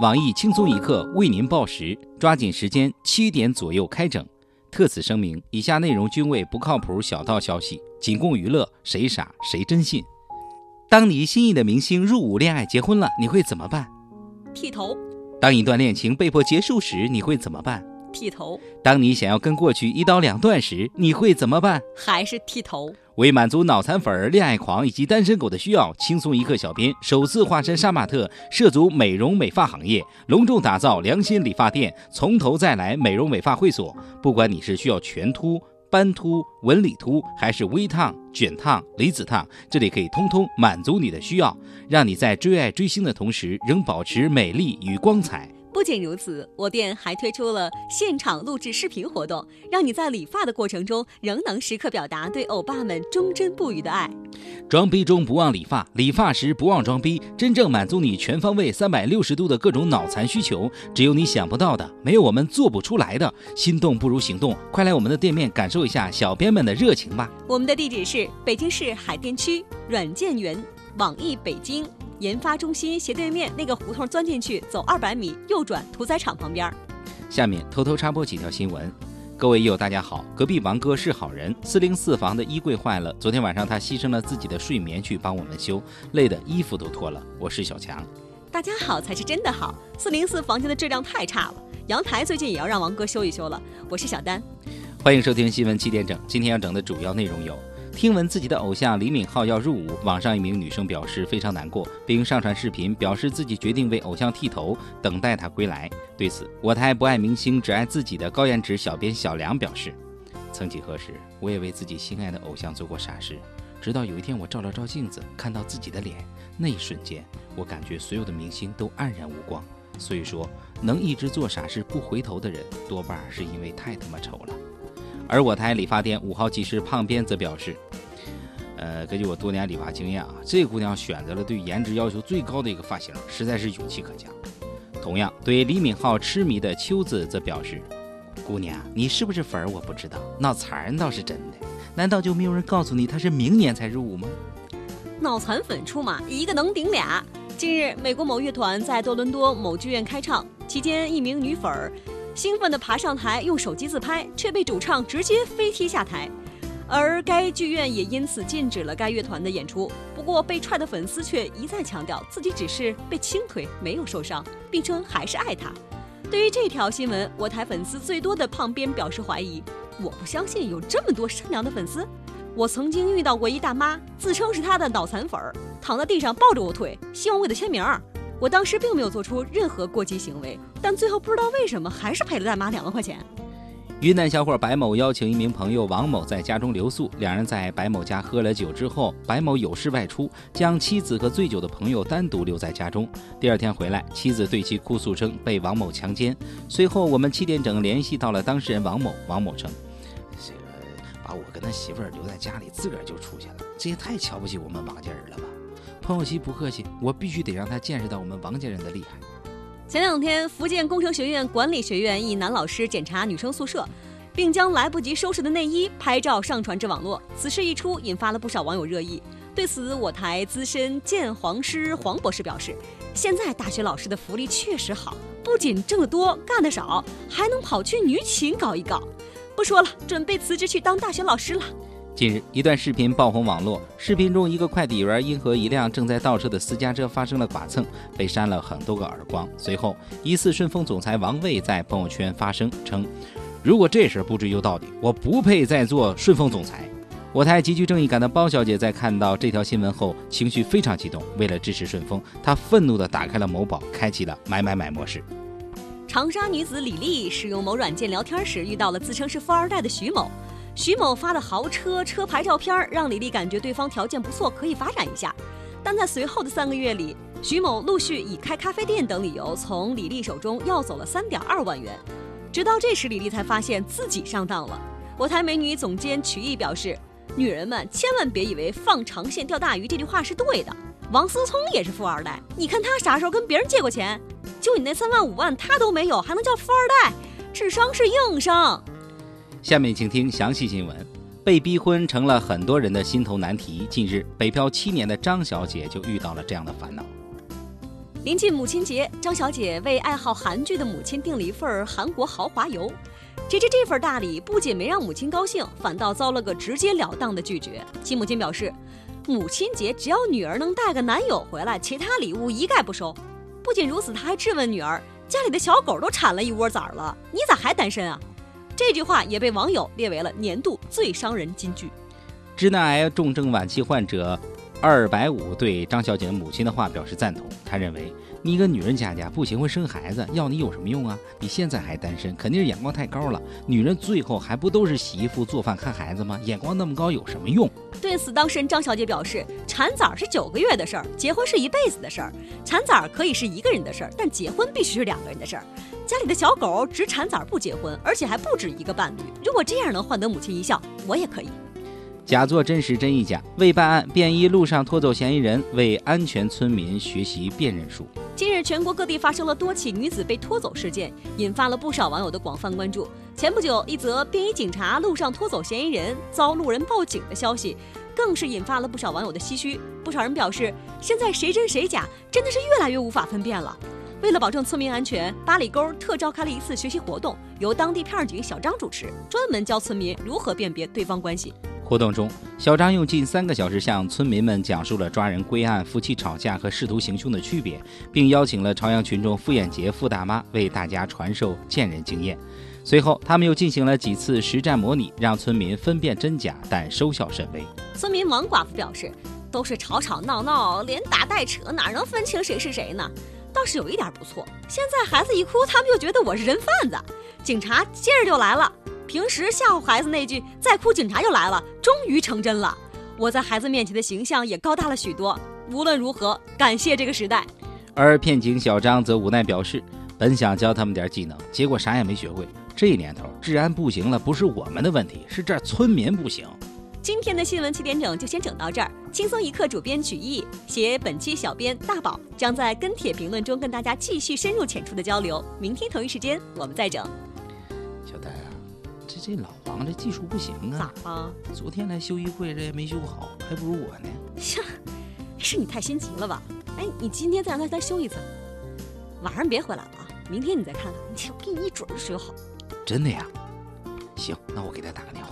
网易轻松一刻为您报时，抓紧时间，七点左右开整。特此声明，以下内容均为不靠谱小道消息，仅供娱乐，谁傻谁真信。当你心仪的明星入伍恋爱结婚了，你会怎么办？剃头，当一段恋情被迫结束时，你会怎么办？剃头，当你想要跟过去一刀两断时，你会怎么办？还是剃头。为满足脑残粉、恋爱狂以及单身狗的需要，轻松一刻小编首次化身杀马特，涉足美容美发行业，隆重打造良心理发店，从头再来美容美发会所。不管你是需要全秃、斑秃、纹理秃，还是微烫、卷烫、离子烫，这里可以通通满足你的需要，让你在追爱追星的同时，仍保持美丽与光彩。不仅如此，我店还推出了现场录制视频活动，让你在理发的过程中仍能时刻表达对欧巴们忠贞不渝的爱。装逼中不忘理发，理发时不忘装逼，真正满足你全方位、三百六十度的各种脑残需求。只有你想不到的，没有我们做不出来的。心动不如行动，快来我们的店面感受一下小编们的热情吧！我们的地址是北京市海淀区软件园网易北京。研发中心斜对面那个胡同钻进去，走二百米右转，屠宰场旁边。下面偷偷插播几条新闻。各位友大家好，隔壁王哥是好人。四零四房的衣柜坏了，昨天晚上他牺牲了自己的睡眠去帮我们修，累得衣服都脱了。我是小强。大家好才是真的好。四零四房间的质量太差了，阳台最近也要让王哥修一修了。我是小丹，欢迎收听新闻七点整。今天要整的主要内容有。听闻自己的偶像李敏镐要入伍，网上一名女生表示非常难过，并上传视频表示自己决定为偶像剃头，等待他归来。对此，我台不爱明星只爱自己的高颜值小编小梁表示：曾几何时，我也为自己心爱的偶像做过傻事，直到有一天我照了照镜子，看到自己的脸，那一瞬间，我感觉所有的明星都黯然无光。所以说，能一直做傻事不回头的人，多半是因为太他妈丑了。而我台理发店五号技师胖编则表示。呃，根据我多年理发经验啊，这姑娘选择了对颜值要求最高的一个发型，实在是勇气可嘉。同样，对李敏镐痴迷的秋子则表示：“姑娘，你是不是粉儿我不知道，脑残倒是真的。难道就没有人告诉你他是明年才入伍吗？”脑残粉出马，一个能顶俩。近日，美国某乐团在多伦多某剧院开唱期间，一名女粉儿兴奋地爬上台用手机自拍，却被主唱直接飞踢下台。而该剧院也因此禁止了该乐团的演出。不过，被踹的粉丝却一再强调自己只是被轻推，没有受伤，并称还是爱他。对于这条新闻，我台粉丝最多的胖编表示怀疑：“我不相信有这么多善良的粉丝。我曾经遇到过一大妈，自称是她的脑残粉儿，躺在地上抱着我腿，希望我给她签名。我当时并没有做出任何过激行为，但最后不知道为什么还是赔了大妈两万块钱。”云南小伙白某邀请一名朋友王某在家中留宿，两人在白某家喝了酒之后，白某有事外出，将妻子和醉酒的朋友单独留在家中。第二天回来，妻子对其哭诉称被王某强奸。随后，我们七点整联系到了当事人王某，王某称：“这个把我跟他媳妇儿留在家里，自个儿就出去了，这也太瞧不起我们王家人了吧？”朋友妻不客气，我必须得让他见识到我们王家人的厉害。前两天，福建工程学院管理学院一男老师检查女生宿舍，并将来不及收拾的内衣拍照上传至网络。此事一出，引发了不少网友热议。对此，我台资深鉴黄师黄博士表示：“现在大学老师的福利确实好，不仅挣得多、干得少，还能跑去女寝搞一搞。不说了，准备辞职去当大学老师了。”近日，一段视频爆红网络。视频中，一个快递员因和一辆正在倒车的私家车发生了剐蹭，被扇了很多个耳光。随后，疑似顺丰总裁王卫在朋友圈发声称：“如果这事不追究到底，我不配再做顺丰总裁。”我台极具正义感的包小姐在看到这条新闻后，情绪非常激动。为了支持顺丰，她愤怒地打开了某宝，开启了买买买模式。长沙女子李丽使用某软件聊天时，遇到了自称是富二代的徐某。徐某发的豪车车牌照片让李丽感觉对方条件不错，可以发展一下。但在随后的三个月里，徐某陆续以开咖啡店等理由从李丽手中要走了三点二万元。直到这时，李丽才发现自己上当了。我台美女总监曲艺表示：“女人们千万别以为放长线钓大鱼这句话是对的。王思聪也是富二代，你看他啥时候跟别人借过钱？就你那三万五万他都没有，还能叫富二代？智商是硬伤。”下面请听详细新闻。被逼婚成了很多人的心头难题。近日，北漂七年的张小姐就遇到了这样的烦恼。临近母亲节，张小姐为爱好韩剧的母亲订了一份韩国豪华游。谁知这份大礼不仅没让母亲高兴，反倒遭了个直截了当的拒绝。其母亲表示，母亲节只要女儿能带个男友回来，其他礼物一概不收。不仅如此，她还质问女儿：“家里的小狗都产了一窝崽儿了，你咋还单身啊？”这句话也被网友列为了年度最伤人金句。直男癌重症晚期患者二百五对张小姐的母亲的话表示赞同，他认为。你一个女人家家不结婚生孩子，要你有什么用啊？你现在还单身，肯定是眼光太高了。女人最后还不都是洗衣服、做饭、看孩子吗？眼光那么高有什么用？对此，当事人张小姐表示，产崽是九个月的事儿，结婚是一辈子的事儿。产崽可以是一个人的事儿，但结婚必须是两个人的事儿。家里的小狗只产崽不结婚，而且还不止一个伴侣。如果这样能换得母亲一笑，我也可以。假作真实真亦假。为办案，便衣路上拖走嫌疑人，为安全村民学习辨认术。近日，全国各地发生了多起女子被拖走事件，引发了不少网友的广泛关注。前不久，一则便衣警察路上拖走嫌疑人，遭路人报警的消息，更是引发了不少网友的唏嘘。不少人表示，现在谁真谁假，真的是越来越无法分辨了。为了保证村民安全，八里沟特召开了一次学习活动，由当地片警小张主持，专门教村民如何辨别对方关系。活动中，小张用近三个小时向村民们讲述了抓人归案、夫妻吵架和试图行凶的区别，并邀请了朝阳群众傅艳杰傅大妈为大家传授见人经验。随后，他们又进行了几次实战模拟，让村民分辨真假，但收效甚微。村民王寡妇表示：“都是吵吵闹闹，连打带扯，哪能分清谁是谁呢？倒是有一点不错，现在孩子一哭，他们就觉得我是人贩子，警察接着就来了。”平时吓唬孩子那句“再哭警察就来了”，终于成真了。我在孩子面前的形象也高大了许多。无论如何，感谢这个时代。而片警小张则无奈表示，本想教他们点技能，结果啥也没学会。这年头治安不行了，不是我们的问题，是这村民不行。今天的新闻七点整就先整到这儿。轻松一刻主编曲艺，写本期小编大宝将在跟帖评论中跟大家继续深入浅出的交流。明天同一时间我们再整。小戴啊这这老王这技术不行啊！咋了？昨天来修衣柜，这也没修好，还不如我呢。呀，是你太心急了吧？哎，你今天再让他再修一次，晚上别回来了啊！明天你再看看，我给你一准儿修好。真的呀？行，那我给他打个电话。